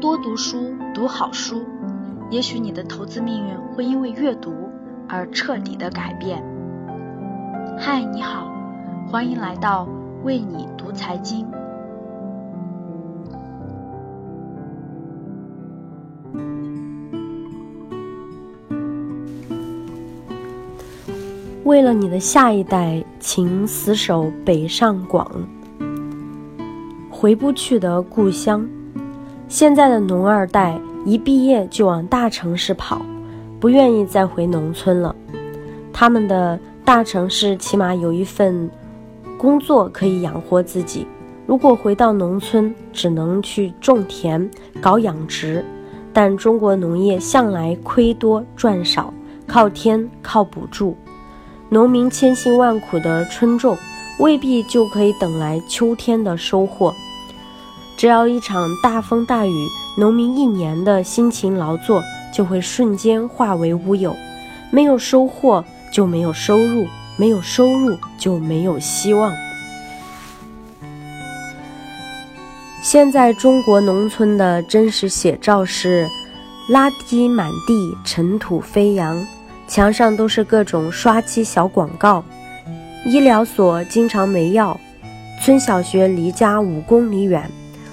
多读书，读好书，也许你的投资命运会因为阅读而彻底的改变。嗨，你好，欢迎来到为你读财经。为了你的下一代，请死守北上广。回不去的故乡。现在的农二代一毕业就往大城市跑，不愿意再回农村了。他们的大城市起码有一份工作可以养活自己。如果回到农村，只能去种田、搞养殖。但中国农业向来亏多赚少，靠天靠补助。农民千辛万苦的春种，未必就可以等来秋天的收获。只要一场大风大雨，农民一年的辛勤劳作就会瞬间化为乌有。没有收获就没有收入，没有收入就没有希望。现在中国农村的真实写照是：垃圾满地，尘土飞扬，墙上都是各种刷漆小广告。医疗所经常没药，村小学离家五公里远。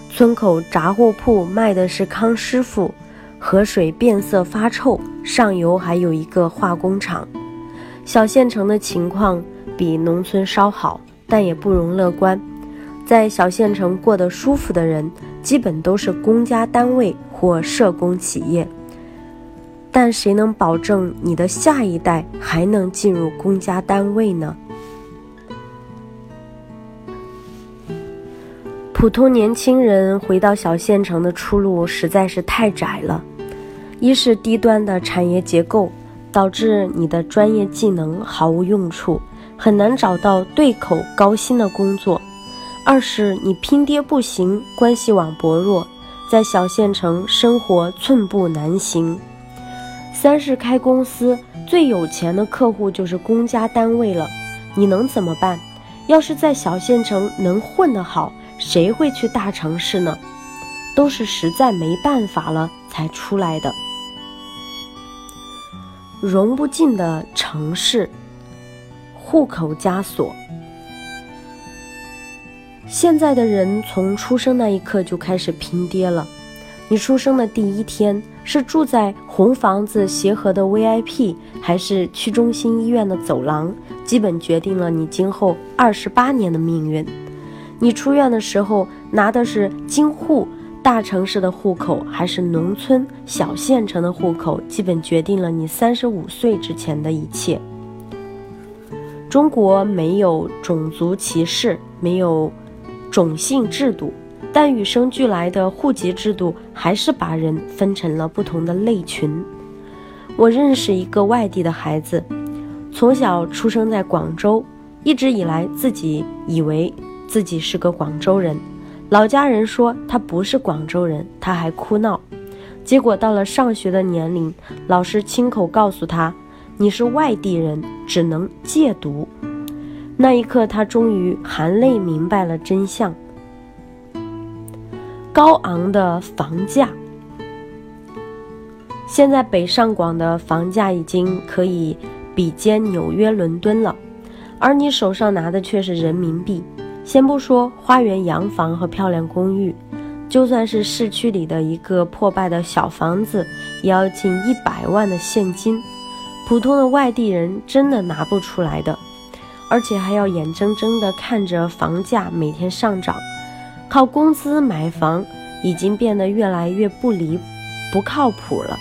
村口杂货铺卖的是康师傅，河水变色发臭，上游还有一个化工厂。小县城的情况比农村稍好，但也不容乐观。在小县城过得舒服的人，基本都是公家单位或社工企业。但谁能保证你的下一代还能进入公家单位呢？普通年轻人回到小县城的出路实在是太窄了，一是低端的产业结构导致你的专业技能毫无用处，很难找到对口高薪的工作；二是你拼爹不行，关系网薄弱，在小县城生活寸步难行；三是开公司最有钱的客户就是公家单位了，你能怎么办？要是在小县城能混得好。谁会去大城市呢？都是实在没办法了才出来的。融不进的城市，户口枷锁。现在的人从出生那一刻就开始拼爹了。你出生的第一天是住在红房子协和的 VIP，还是区中心医院的走廊，基本决定了你今后二十八年的命运。你出院的时候拿的是京沪大城市的户口，还是农村小县城的户口，基本决定了你三十五岁之前的一切。中国没有种族歧视，没有种姓制度，但与生俱来的户籍制度还是把人分成了不同的类群。我认识一个外地的孩子，从小出生在广州，一直以来自己以为。自己是个广州人，老家人说他不是广州人，他还哭闹。结果到了上学的年龄，老师亲口告诉他：“你是外地人，只能借读。”那一刻，他终于含泪明白了真相。高昂的房价，现在北上广的房价已经可以比肩纽约、伦敦了，而你手上拿的却是人民币。先不说花园洋房和漂亮公寓，就算是市区里的一个破败的小房子，也要近一百万的现金，普通的外地人真的拿不出来的，而且还要眼睁睁地看着房价每天上涨，靠工资买房已经变得越来越不离不靠谱了。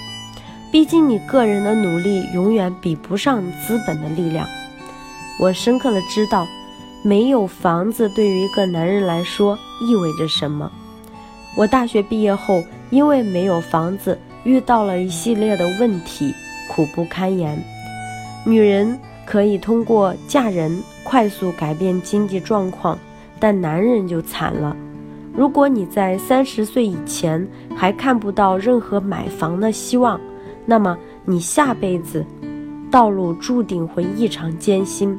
毕竟你个人的努力永远比不上资本的力量。我深刻的知道。没有房子对于一个男人来说意味着什么？我大学毕业后，因为没有房子，遇到了一系列的问题，苦不堪言。女人可以通过嫁人快速改变经济状况，但男人就惨了。如果你在三十岁以前还看不到任何买房的希望，那么你下辈子道路注定会异常艰辛。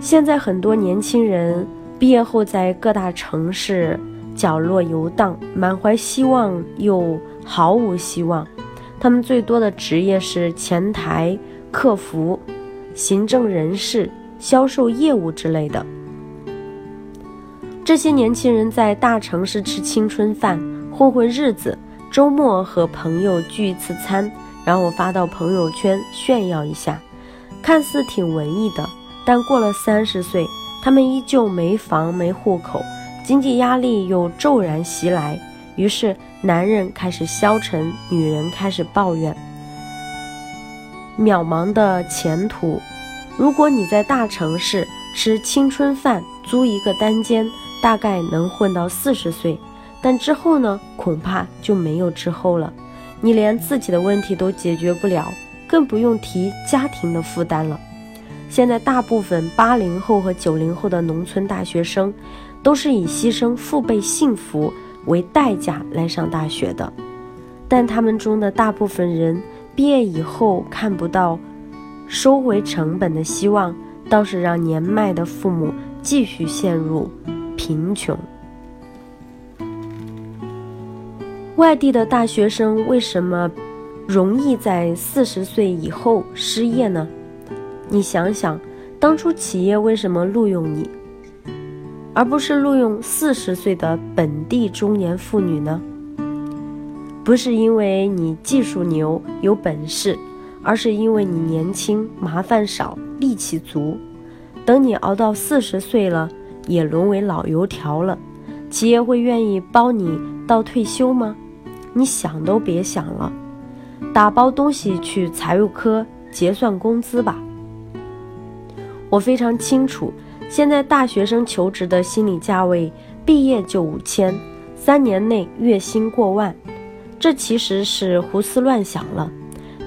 现在很多年轻人毕业后在各大城市角落游荡，满怀希望又毫无希望。他们最多的职业是前台、客服、行政人事、销售业务之类的。这些年轻人在大城市吃青春饭，混混日子，周末和朋友聚一次餐，然后发到朋友圈炫耀一下，看似挺文艺的。但过了三十岁，他们依旧没房没户口，经济压力又骤然袭来，于是男人开始消沉，女人开始抱怨渺茫的前途。如果你在大城市吃青春饭，租一个单间。大概能混到四十岁，但之后呢？恐怕就没有之后了。你连自己的问题都解决不了，更不用提家庭的负担了。现在大部分八零后和九零后的农村大学生，都是以牺牲父辈幸福为代价来上大学的。但他们中的大部分人毕业以后看不到收回成本的希望，倒是让年迈的父母继续陷入。贫穷。外地的大学生为什么容易在四十岁以后失业呢？你想想，当初企业为什么录用你，而不是录用四十岁的本地中年妇女呢？不是因为你技术牛有本事，而是因为你年轻、麻烦少、力气足。等你熬到四十岁了。也沦为老油条了，企业会愿意包你到退休吗？你想都别想了，打包东西去财务科结算工资吧。我非常清楚，现在大学生求职的心理价位，毕业就五千，三年内月薪过万，这其实是胡思乱想了。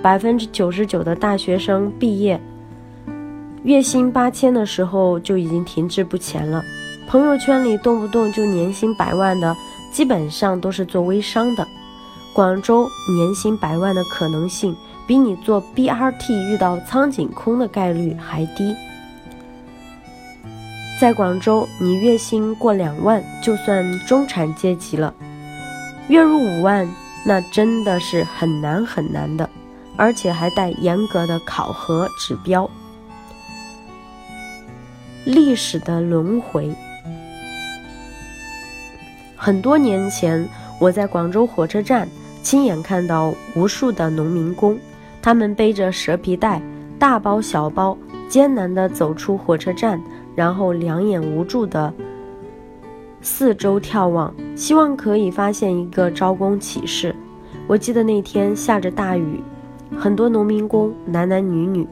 百分之九十九的大学生毕业。月薪八千的时候就已经停滞不前了，朋友圈里动不动就年薪百万的，基本上都是做微商的。广州年薪百万的可能性，比你做 BRT 遇到苍井空的概率还低。在广州，你月薪过两万就算中产阶级了，月入五万那真的是很难很难的，而且还带严格的考核指标。历史的轮回。很多年前，我在广州火车站亲眼看到无数的农民工，他们背着蛇皮袋，大包小包，艰难地走出火车站，然后两眼无助地四周眺望，希望可以发现一个招工启事。我记得那天下着大雨，很多农民工，男男女女。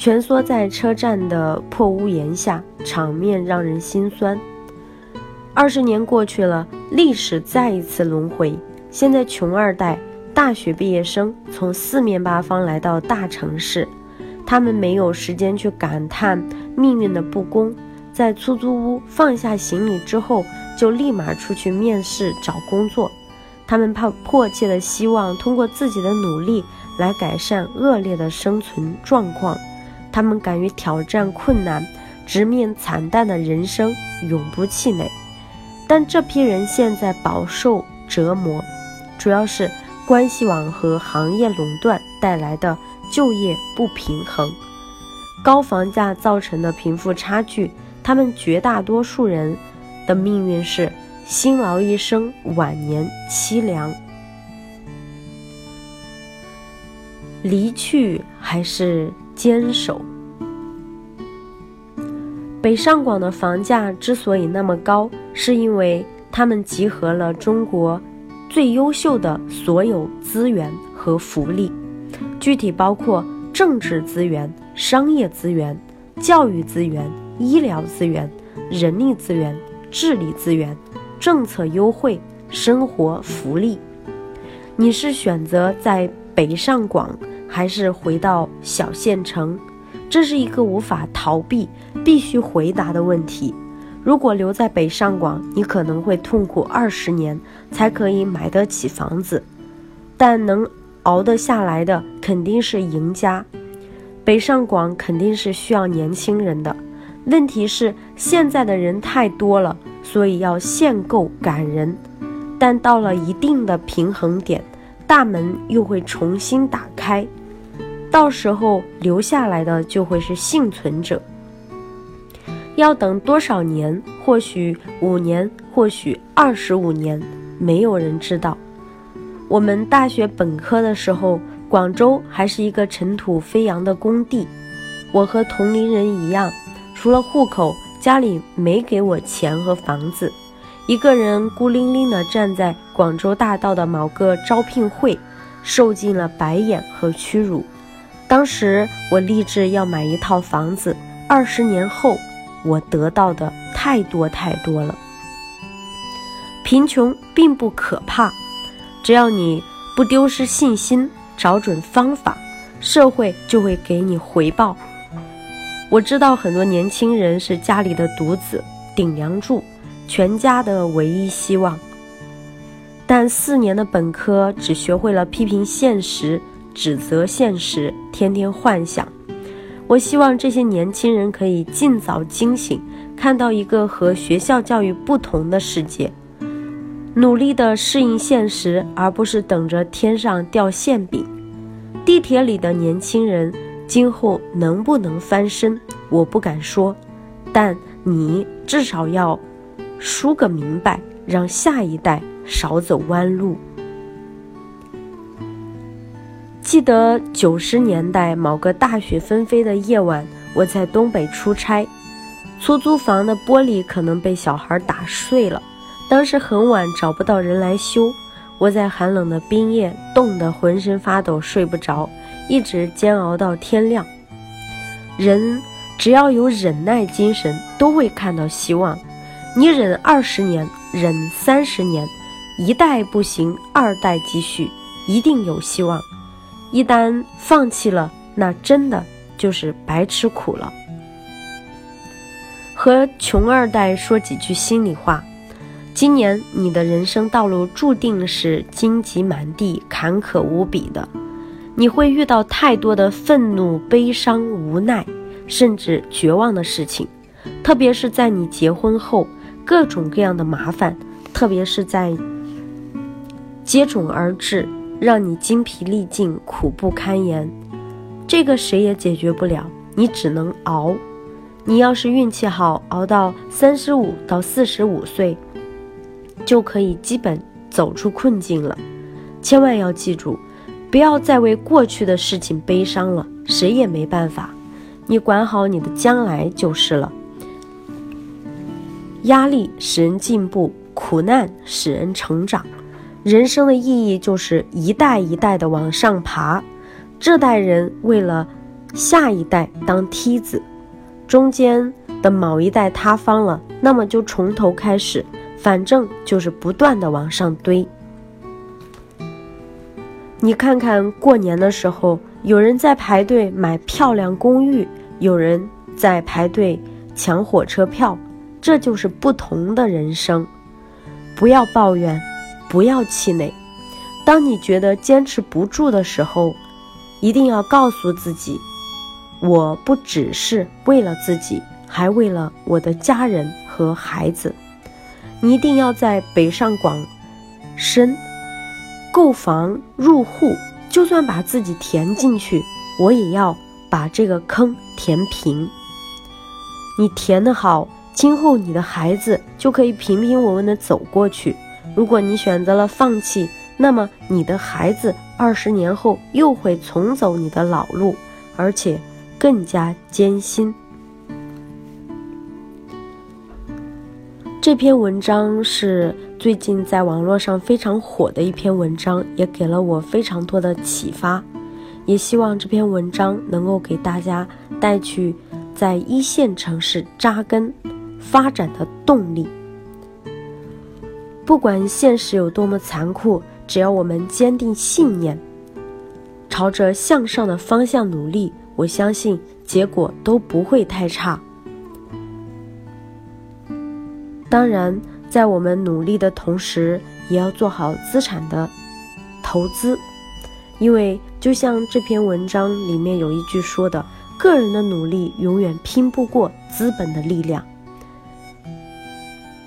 蜷缩在车站的破屋檐下，场面让人心酸。二十年过去了，历史再一次轮回。现在，穷二代、大学毕业生从四面八方来到大城市，他们没有时间去感叹命运的不公，在出租屋放下行李之后，就立马出去面试找工作。他们怕迫切的希望通过自己的努力来改善恶劣的生存状况。他们敢于挑战困难，直面惨淡的人生，永不气馁。但这批人现在饱受折磨，主要是关系网和行业垄断带来的就业不平衡、高房价造成的贫富差距。他们绝大多数人的命运是辛劳一生，晚年凄凉。离去还是？坚守。北上广的房价之所以那么高，是因为他们集合了中国最优秀的所有资源和福利，具体包括政治资源、商业资源、教育资源、医疗资源、人力资源、治理资源、政策优惠、生活福利。你是选择在北上广？还是回到小县城，这是一个无法逃避、必须回答的问题。如果留在北上广，你可能会痛苦二十年才可以买得起房子，但能熬得下来的肯定是赢家。北上广肯定是需要年轻人的，问题是现在的人太多了，所以要限购赶人。但到了一定的平衡点，大门又会重新打开，到时候留下来的就会是幸存者。要等多少年？或许五年，或许二十五年，没有人知道。我们大学本科的时候，广州还是一个尘土飞扬的工地。我和同龄人一样，除了户口，家里没给我钱和房子。一个人孤零零地站在广州大道的某个招聘会，受尽了白眼和屈辱。当时我立志要买一套房子，二十年后我得到的太多太多了。贫穷并不可怕，只要你不丢失信心，找准方法，社会就会给你回报。我知道很多年轻人是家里的独子，顶梁柱。全家的唯一希望，但四年的本科只学会了批评现实、指责现实，天天幻想。我希望这些年轻人可以尽早惊醒，看到一个和学校教育不同的世界，努力的适应现实，而不是等着天上掉馅饼。地铁里的年轻人今后能不能翻身，我不敢说，但你至少要。输个明白，让下一代少走弯路。记得九十年代某个大雪纷飞的夜晚，我在东北出差，出租房的玻璃可能被小孩打碎了。当时很晚，找不到人来修，我在寒冷的冰夜冻得浑身发抖，睡不着，一直煎熬到天亮。人只要有忍耐精神，都会看到希望。你忍二十年，忍三十年，一代不行，二代继续，一定有希望。一旦放弃了，那真的就是白吃苦了。和穷二代说几句心里话：今年你的人生道路注定是荆棘满地、坎坷无比的，你会遇到太多的愤怒、悲伤、无奈，甚至绝望的事情，特别是在你结婚后。各种各样的麻烦，特别是在接踵而至，让你精疲力尽、苦不堪言。这个谁也解决不了，你只能熬。你要是运气好，熬到三十五到四十五岁，就可以基本走出困境了。千万要记住，不要再为过去的事情悲伤了，谁也没办法。你管好你的将来就是了。压力使人进步，苦难使人成长。人生的意义就是一代一代的往上爬。这代人为了下一代当梯子，中间的某一代塌方了，那么就从头开始，反正就是不断的往上堆。你看看过年的时候，有人在排队买漂亮公寓，有人在排队抢火车票。这就是不同的人生，不要抱怨，不要气馁。当你觉得坚持不住的时候，一定要告诉自己：我不只是为了自己，还为了我的家人和孩子。你一定要在北上广深购房入户，就算把自己填进去，我也要把这个坑填平。你填得好。今后你的孩子就可以平平稳稳地走过去。如果你选择了放弃，那么你的孩子二十年后又会重走你的老路，而且更加艰辛。这篇文章是最近在网络上非常火的一篇文章，也给了我非常多的启发。也希望这篇文章能够给大家带去在一线城市扎根。发展的动力。不管现实有多么残酷，只要我们坚定信念，朝着向上的方向努力，我相信结果都不会太差。当然，在我们努力的同时，也要做好资产的投资，因为就像这篇文章里面有一句说的：“个人的努力永远拼不过资本的力量。”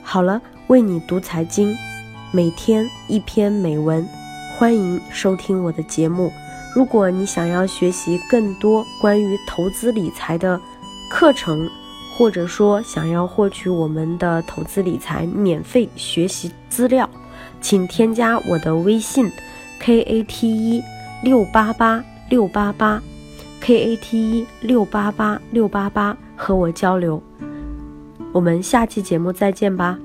好了，为你读财经，每天一篇美文，欢迎收听我的节目。如果你想要学习更多关于投资理财的课程，或者说想要获取我们的投资理财免费学习资料，请添加我的微信 k a t 一六八八六八八 k a t 一六八八六八八和我交流。我们下期节目再见吧。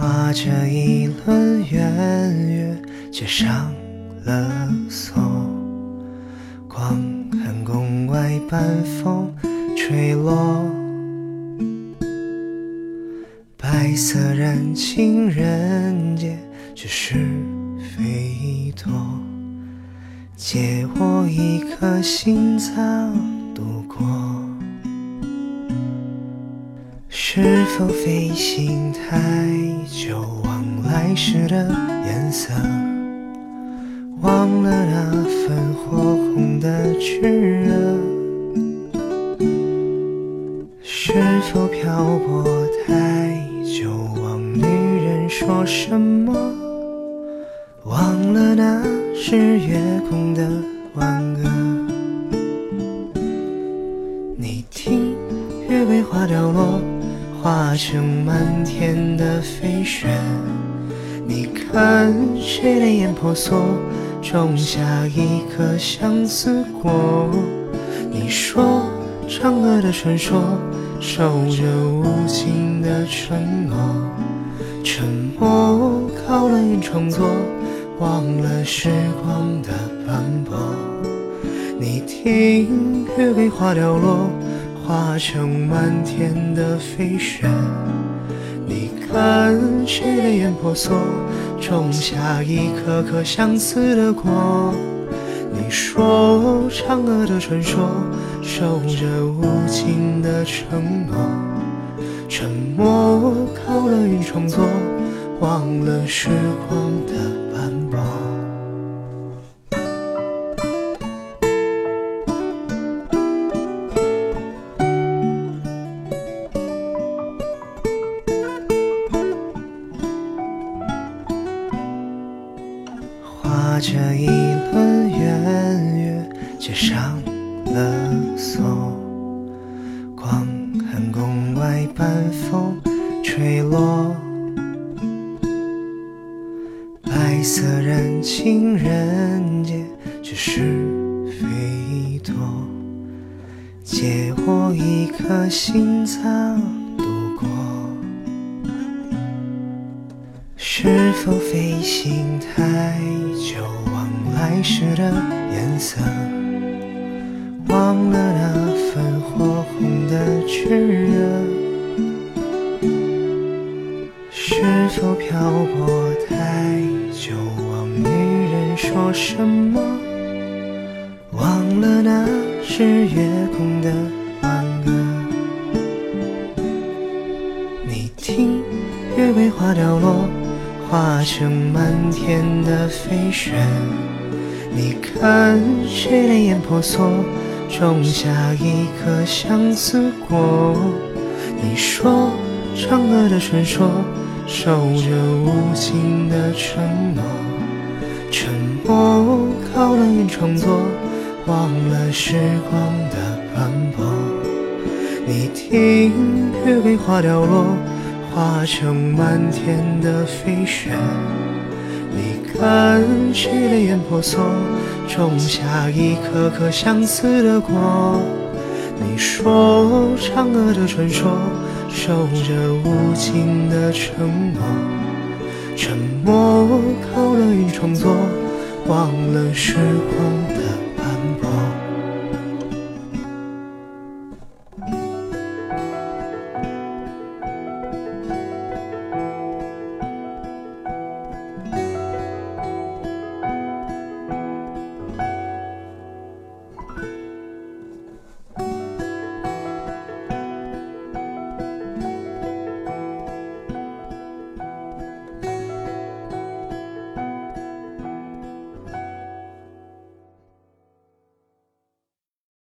画着一轮圆月，接上了锁。光看宫外半风吹落，白色染尽人间，只是非多。借我一颗心脏度过。是否飞行太久，忘来时的颜色，忘了那份火红的炽热？是否漂泊太久，忘女人说什么，忘了那是月空的挽歌？你听，月桂花凋落。化成漫天的飞雪，你看谁泪眼婆娑，种下一颗相思果。你说嫦娥的传说，守着无尽的承诺。沉默靠了云创作，忘了时光的斑驳。你听月桂花凋落。化成漫天的飞雪，你看谁泪眼婆娑，种下一颗颗相思的果。你说嫦娥的传说，守着无尽的承诺。沉默靠了云创作，忘了时光的。斑驳是否飞行太久，忘来时的颜色，忘了那份火红的炽热？是否漂泊太久，忘女人说什么？忘了那是月空的成漫天的飞雪，你看谁泪眼婆娑，种下一颗相思果。你说嫦娥的传说，守着无尽的承诺。沉默靠了云创作，忘了时光的斑驳。你听月桂花凋落。化成漫天的飞雪，你看谁泪眼婆娑，种下一颗颗相思的果。你说嫦娥的传说，守着无尽的承诺。沉默靠了云创作，忘了时光的。